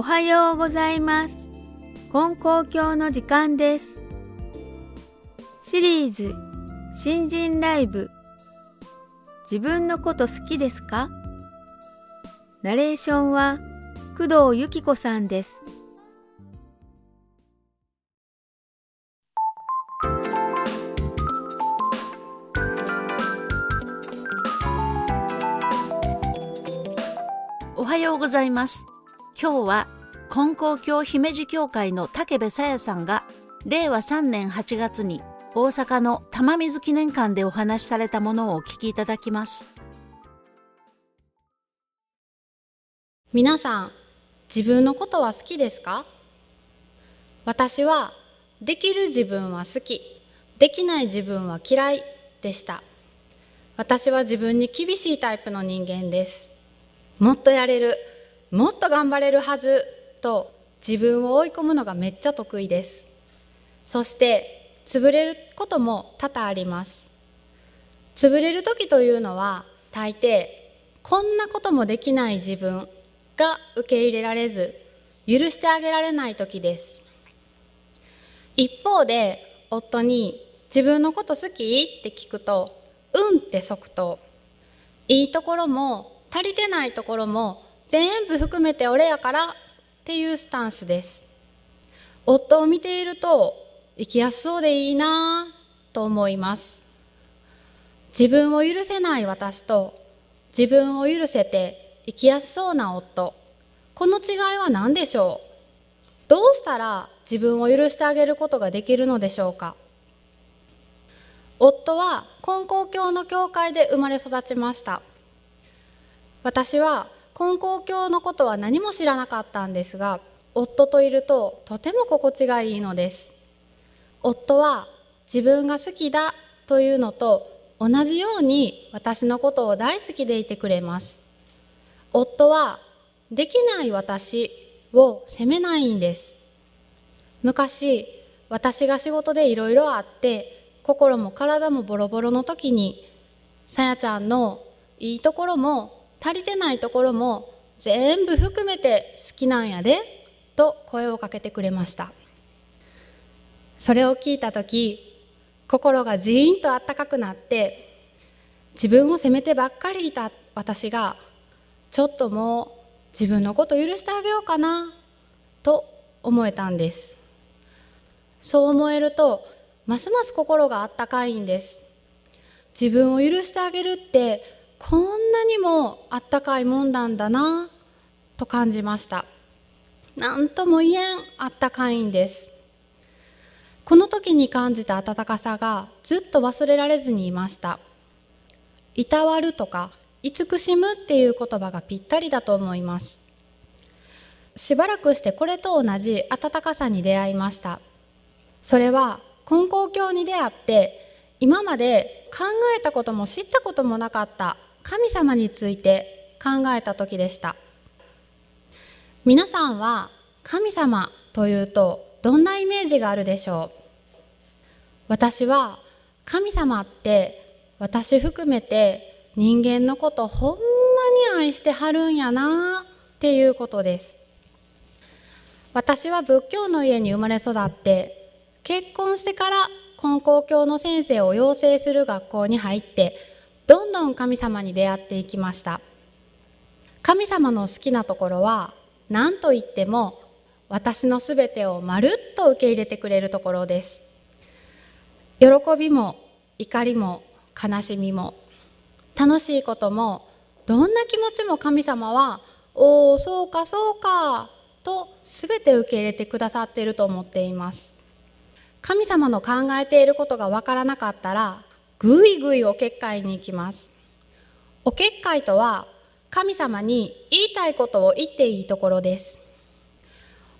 おはようございます。根高教の時間です。シリーズ新人ライブ自分のこと好きですか？ナレーションは工藤由紀子さんです。おはようございます。今日は金光教姫路教会の武部さやさんが令和3年8月に大阪の玉水記念館でお話しされたものをお聞きいただきます。皆さん自分のことは好きですか？私はできる自分は好き。できない自分は嫌い。でした。私は自分に厳しいタイプの人間です。もっとやれる。もっと頑張れるはずと自分を追い込むのがめっちゃ得意です。そして潰れることも多々あります。潰れる時というのは大抵こんなこともできない自分が受け入れられず許してあげられない時です。一方で夫に「自分のこと好き?」って聞くと「うん」って即答。いいところも足りてないところも全部含めて俺やからっていうスタンスです。夫を見ていると生きやすそうでいいなと思います。自分を許せない私と自分を許せて生きやすそうな夫。この違いは何でしょう？どうしたら自分を許してあげることができるのでしょうか？夫は金光教の教会で生まれ育ちました。私は金光教のことは何も知らなかったんですが夫といるととても心地がいいのです。夫は自分が好きだというのと同じように私のことを大好きでいてくれます。夫はできない私を責めないんです。昔私が仕事でいろいろあって心も体もボロボロの時にさやちゃんのいいところも足りてないところも全部含めて好きなんやでと声をかけてくれました。それを聞いた時心がジーンとあったかくなって自分を責めてばっかりいた私がちょっともう自分のこと許してあげようかなと思えたんです。そう思えるとますます心があったかいんです。自分を許してあげるってこんなにもあったかいもんなんだなと感じました。何とも言えんあったかいんです。この時に感じた温かさがずっと忘れられずにいました。いたわるとか慈しむっていう言葉がぴったりだと思います。しばらくしてこれと同じ温かさに出会いました。それは金光教に出会って今まで考えたことも知ったこともなかった神様について考えた時でした。皆さんは神様というとどんなイメージがあるでしょう？私は神様って私含めて人間のことほんまに愛してはるんやなっていうことです。私は仏教の家に生まれ育って結婚してから金光教の先生を養成する学校に入ってどんどん神様に出会っていきました。神様の好きなところは何と言っても私のすべてをまるっと受け入れてくれるところです。喜びも怒りも悲しみも楽しいこともどんな気持ちも神様は「おおそうかそうか」と全て受け入れてくださっていると思っています。神様の考えていることがわからなかったらぐいぐいお結界に行きます。お結界とは神様に言いたいことを言っていいところです。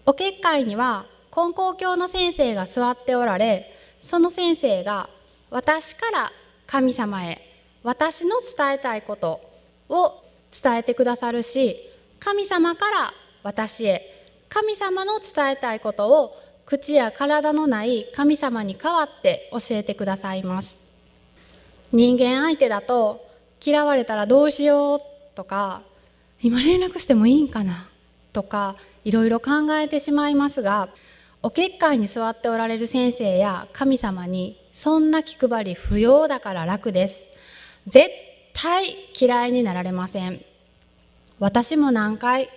お結界には金光教の先生が座っておられその先生が私から神様へ私の伝えたいことを伝えてくださるし神様から私へ神様の伝えたいことを口や体のない神様に代わって教えてくださいます。人間相手だと嫌われたらどうしようとか今連絡してもいいんかなとかいろいろ考えてしまいますがお結界に座っておられる先生や神様にそんな気配り不要だから楽です。絶対嫌いになられません。私も何回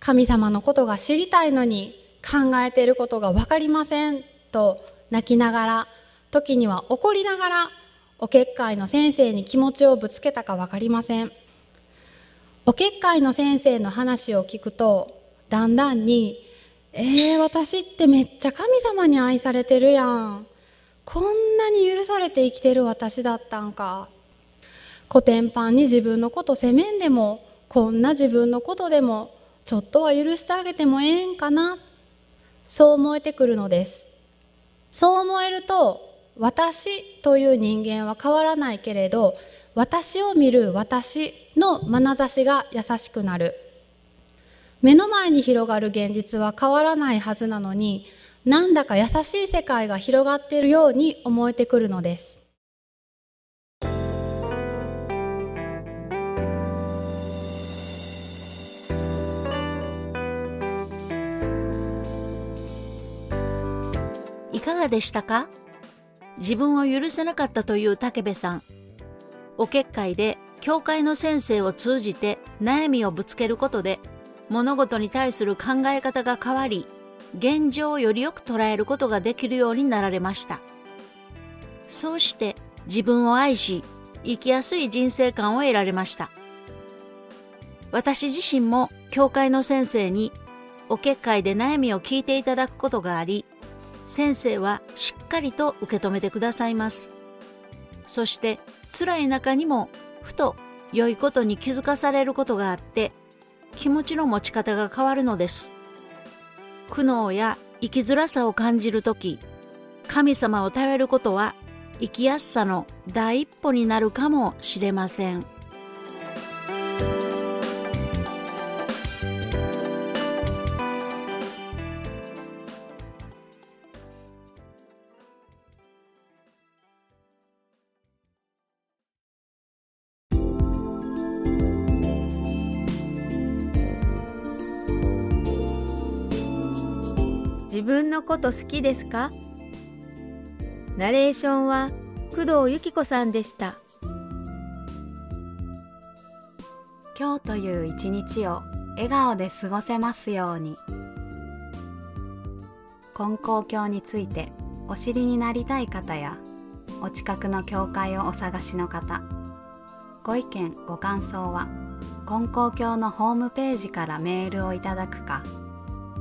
神様のことが知りたいのに考えていることが分かりませんと泣きながら時には怒りながらお結界の先生に気持ちをぶつけたか分かりません。お結界の先生の話を聞くとだんだんに「えー、私ってめっちゃ神様に愛されてるやん。こんなに許されて生きてる私だったんか」コテンパンに自分のこと責めんでもこんな自分のことでもちょっとは許してあげてもええんかな。そう思えてくるのです。そう思えると私という人間は変わらないけれど私を見る私の眼差しが優しくなる。目の前に広がる現実は変わらないはずなのになんだか優しい世界が広がっているように思えてくるのです。いかがでしたか？自分を許せなかったという武部さん。お結界で教会の先生を通じて悩みをぶつけることで物事に対する考え方が変わり現状をよりよく捉えることができるようになられました。そうして自分を愛し生きやすい人生観を得られました。私自身も教会の先生にお結界で悩みを聞いていただくことがあり先生はしっかりと受け止めてくださいますそして辛い中にもふと良いことに気づかされることがあって気持ちの持ち方が変わるのです苦悩や生きづらさを感じる時神様を頼ることは生きやすさの第一歩になるかもしれません。自分のこと好きですか？ナレーションは工藤由紀子さんでした。今日という一日を笑顔で過ごせますように。金光教についてお知りになりたい方やお近くの教会をお探しの方ご意見ご感想は金光教のホームページからメールをいただくか